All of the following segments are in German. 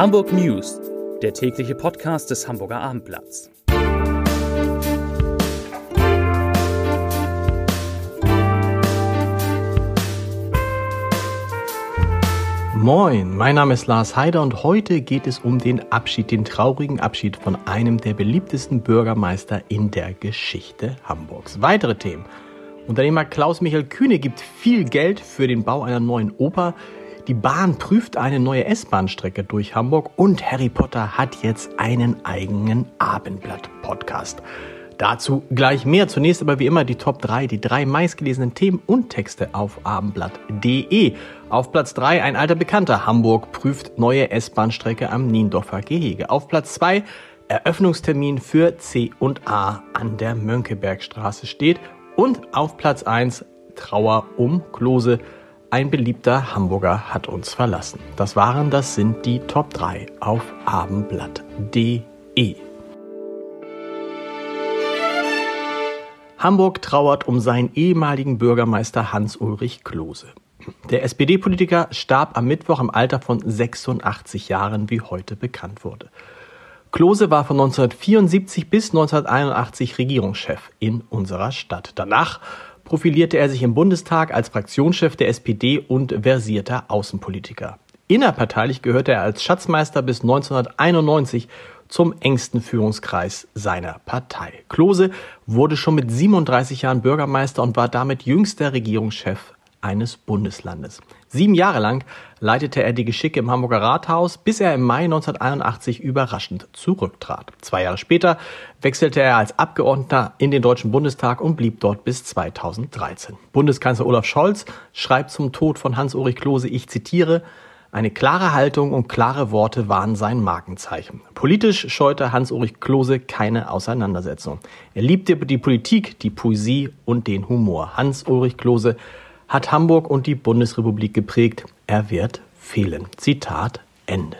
Hamburg News, der tägliche Podcast des Hamburger Abendblatts. Moin, mein Name ist Lars Heider und heute geht es um den Abschied, den traurigen Abschied von einem der beliebtesten Bürgermeister in der Geschichte Hamburgs. Weitere Themen. Unternehmer Klaus-Michael Kühne gibt viel Geld für den Bau einer neuen Oper. Die Bahn prüft eine neue S-Bahn-Strecke durch Hamburg und Harry Potter hat jetzt einen eigenen Abendblatt-Podcast. Dazu gleich mehr. Zunächst aber wie immer die Top 3, die drei meistgelesenen Themen und Texte auf abendblatt.de. Auf Platz 3 ein alter Bekannter. Hamburg prüft neue S-Bahn-Strecke am Niendorfer Gehege. Auf Platz 2 Eröffnungstermin für C und A an der Mönckebergstraße steht. Und auf Platz 1 Trauer um Klose. Ein beliebter Hamburger hat uns verlassen. Das waren, das sind die Top 3 auf abendblatt.de. Hamburg trauert um seinen ehemaligen Bürgermeister Hans-Ulrich Klose. Der SPD-Politiker starb am Mittwoch im Alter von 86 Jahren, wie heute bekannt wurde. Klose war von 1974 bis 1981 Regierungschef in unserer Stadt. Danach profilierte er sich im Bundestag als Fraktionschef der SPD und versierter Außenpolitiker. Innerparteilich gehörte er als Schatzmeister bis 1991 zum engsten Führungskreis seiner Partei. Klose wurde schon mit 37 Jahren Bürgermeister und war damit jüngster Regierungschef eines Bundeslandes. Sieben Jahre lang leitete er die Geschicke im Hamburger Rathaus, bis er im Mai 1981 überraschend zurücktrat. Zwei Jahre später wechselte er als Abgeordneter in den Deutschen Bundestag und blieb dort bis 2013. Bundeskanzler Olaf Scholz schreibt zum Tod von Hans-Ulrich Klose, ich zitiere, eine klare Haltung und klare Worte waren sein Markenzeichen. Politisch scheute Hans-Ulrich Klose keine Auseinandersetzung. Er liebte die Politik, die Poesie und den Humor. Hans-Ulrich Klose hat Hamburg und die Bundesrepublik geprägt. Er wird fehlen. Zitat Ende.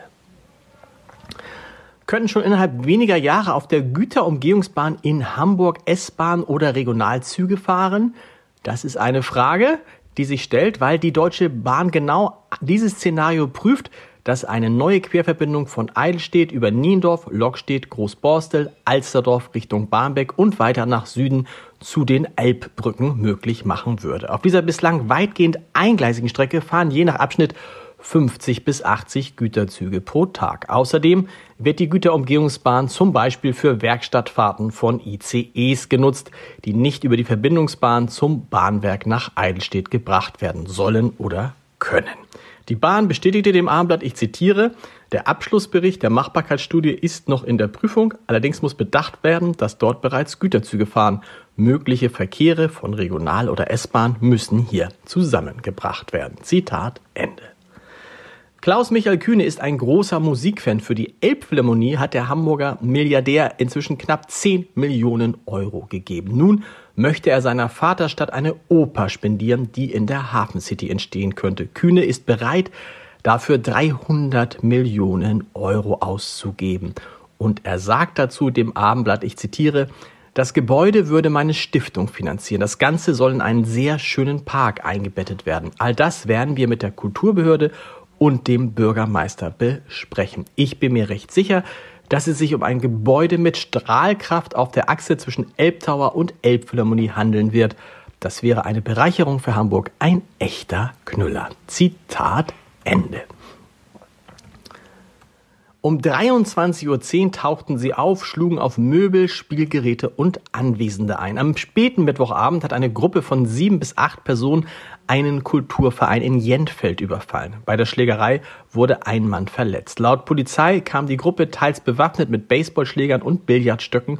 Können schon innerhalb weniger Jahre auf der Güterumgehungsbahn in Hamburg S-Bahn oder Regionalzüge fahren? Das ist eine Frage, die sich stellt, weil die Deutsche Bahn genau dieses Szenario prüft, dass eine neue Querverbindung von Eidelstedt über Niendorf, Lockstedt, Großborstel, Alsterdorf Richtung Barmbek und weiter nach Süden zu den Elbbrücken möglich machen würde. Auf dieser bislang weitgehend eingleisigen Strecke fahren je nach Abschnitt 50 bis 80 Güterzüge pro Tag. Außerdem wird die Güterumgehungsbahn zum Beispiel für Werkstattfahrten von ICEs genutzt, die nicht über die Verbindungsbahn zum Bahnwerk nach Eidelstedt gebracht werden sollen oder können. Die Bahn bestätigte dem Abendblatt, ich zitiere, der Abschlussbericht der Machbarkeitsstudie ist noch in der Prüfung, allerdings muss bedacht werden, dass dort bereits Güterzüge fahren. Mögliche Verkehre von Regional- oder S-Bahn müssen hier zusammengebracht werden. Zitat Ende. Klaus-Michael Kühne ist ein großer Musikfan. Für die Elbphilharmonie hat der Hamburger Milliardär inzwischen knapp 10 Millionen Euro gegeben. Nun möchte er seiner Vaterstadt eine Oper spendieren, die in der Hafen City entstehen könnte. Kühne ist bereit, dafür 300 Millionen Euro auszugeben. Und er sagt dazu dem Abendblatt, ich zitiere, das Gebäude würde meine Stiftung finanzieren. Das Ganze soll in einen sehr schönen Park eingebettet werden. All das werden wir mit der Kulturbehörde und dem Bürgermeister besprechen. Ich bin mir recht sicher, dass es sich um ein Gebäude mit Strahlkraft auf der Achse zwischen Elbtower und Elbphilharmonie handeln wird. Das wäre eine Bereicherung für Hamburg, ein echter Knüller. Zitat Ende. Um 23.10 Uhr tauchten sie auf, schlugen auf Möbel, Spielgeräte und Anwesende ein. Am späten Mittwochabend hat eine Gruppe von sieben bis acht Personen einen Kulturverein in Jentfeld überfallen. Bei der Schlägerei wurde ein Mann verletzt. Laut Polizei kam die Gruppe teils bewaffnet mit Baseballschlägern und Billardstöcken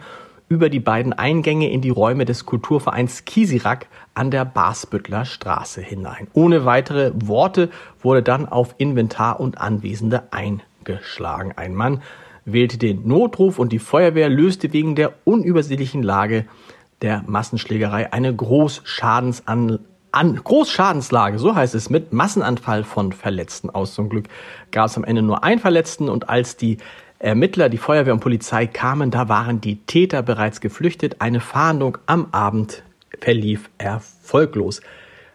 über die beiden Eingänge in die Räume des Kulturvereins Kisirak an der Basbüttler Straße hinein. Ohne weitere Worte wurde dann auf Inventar und Anwesende eingegangen geschlagen. Ein Mann wählte den Notruf und die Feuerwehr löste wegen der unübersichtlichen Lage der Massenschlägerei eine Großschadensan an Großschadenslage, so heißt es, mit Massenanfall von Verletzten aus. Zum Glück gab es am Ende nur einen Verletzten und als die Ermittler, die Feuerwehr und Polizei kamen, da waren die Täter bereits geflüchtet. Eine Fahndung am Abend verlief erfolglos.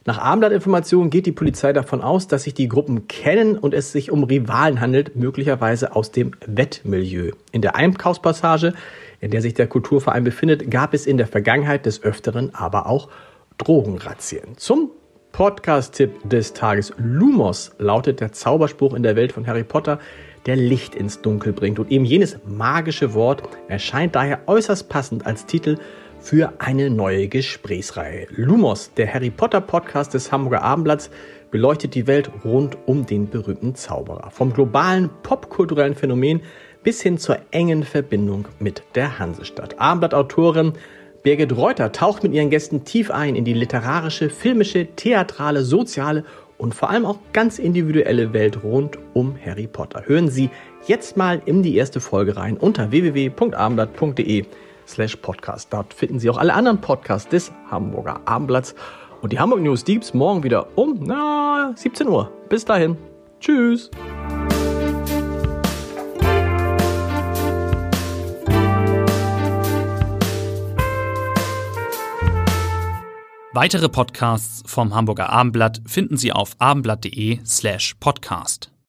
Nach Abendblattinformationen geht die Polizei davon aus, dass sich die Gruppen kennen und es sich um Rivalen handelt, möglicherweise aus dem Wettmilieu. In der Einkaufspassage, in der sich der Kulturverein befindet, gab es in der Vergangenheit des Öfteren aber auch Drogenrazzien. Zum Podcast-Tipp des Tages Lumos lautet der Zauberspruch in der Welt von Harry Potter, der Licht ins Dunkel bringt. Und eben jenes magische Wort erscheint daher äußerst passend als Titel für eine neue Gesprächsreihe. Lumos, der Harry Potter Podcast des Hamburger Abendblatts, beleuchtet die Welt rund um den berühmten Zauberer. Vom globalen popkulturellen Phänomen bis hin zur engen Verbindung mit der Hansestadt. Abendblatt-Autorin Birgit Reuter taucht mit ihren Gästen tief ein in die literarische, filmische, theatrale, soziale und vor allem auch ganz individuelle Welt rund um Harry Potter. Hören Sie jetzt mal in die erste Folge rein unter www.abendblatt.de slash podcast. Dort finden Sie auch alle anderen Podcasts des Hamburger Abendblatts. Und die Hamburg News, gibt's morgen wieder um na, 17 Uhr. Bis dahin. Tschüss. Weitere Podcasts vom Hamburger Abendblatt finden Sie auf abendblatt.de slash podcast.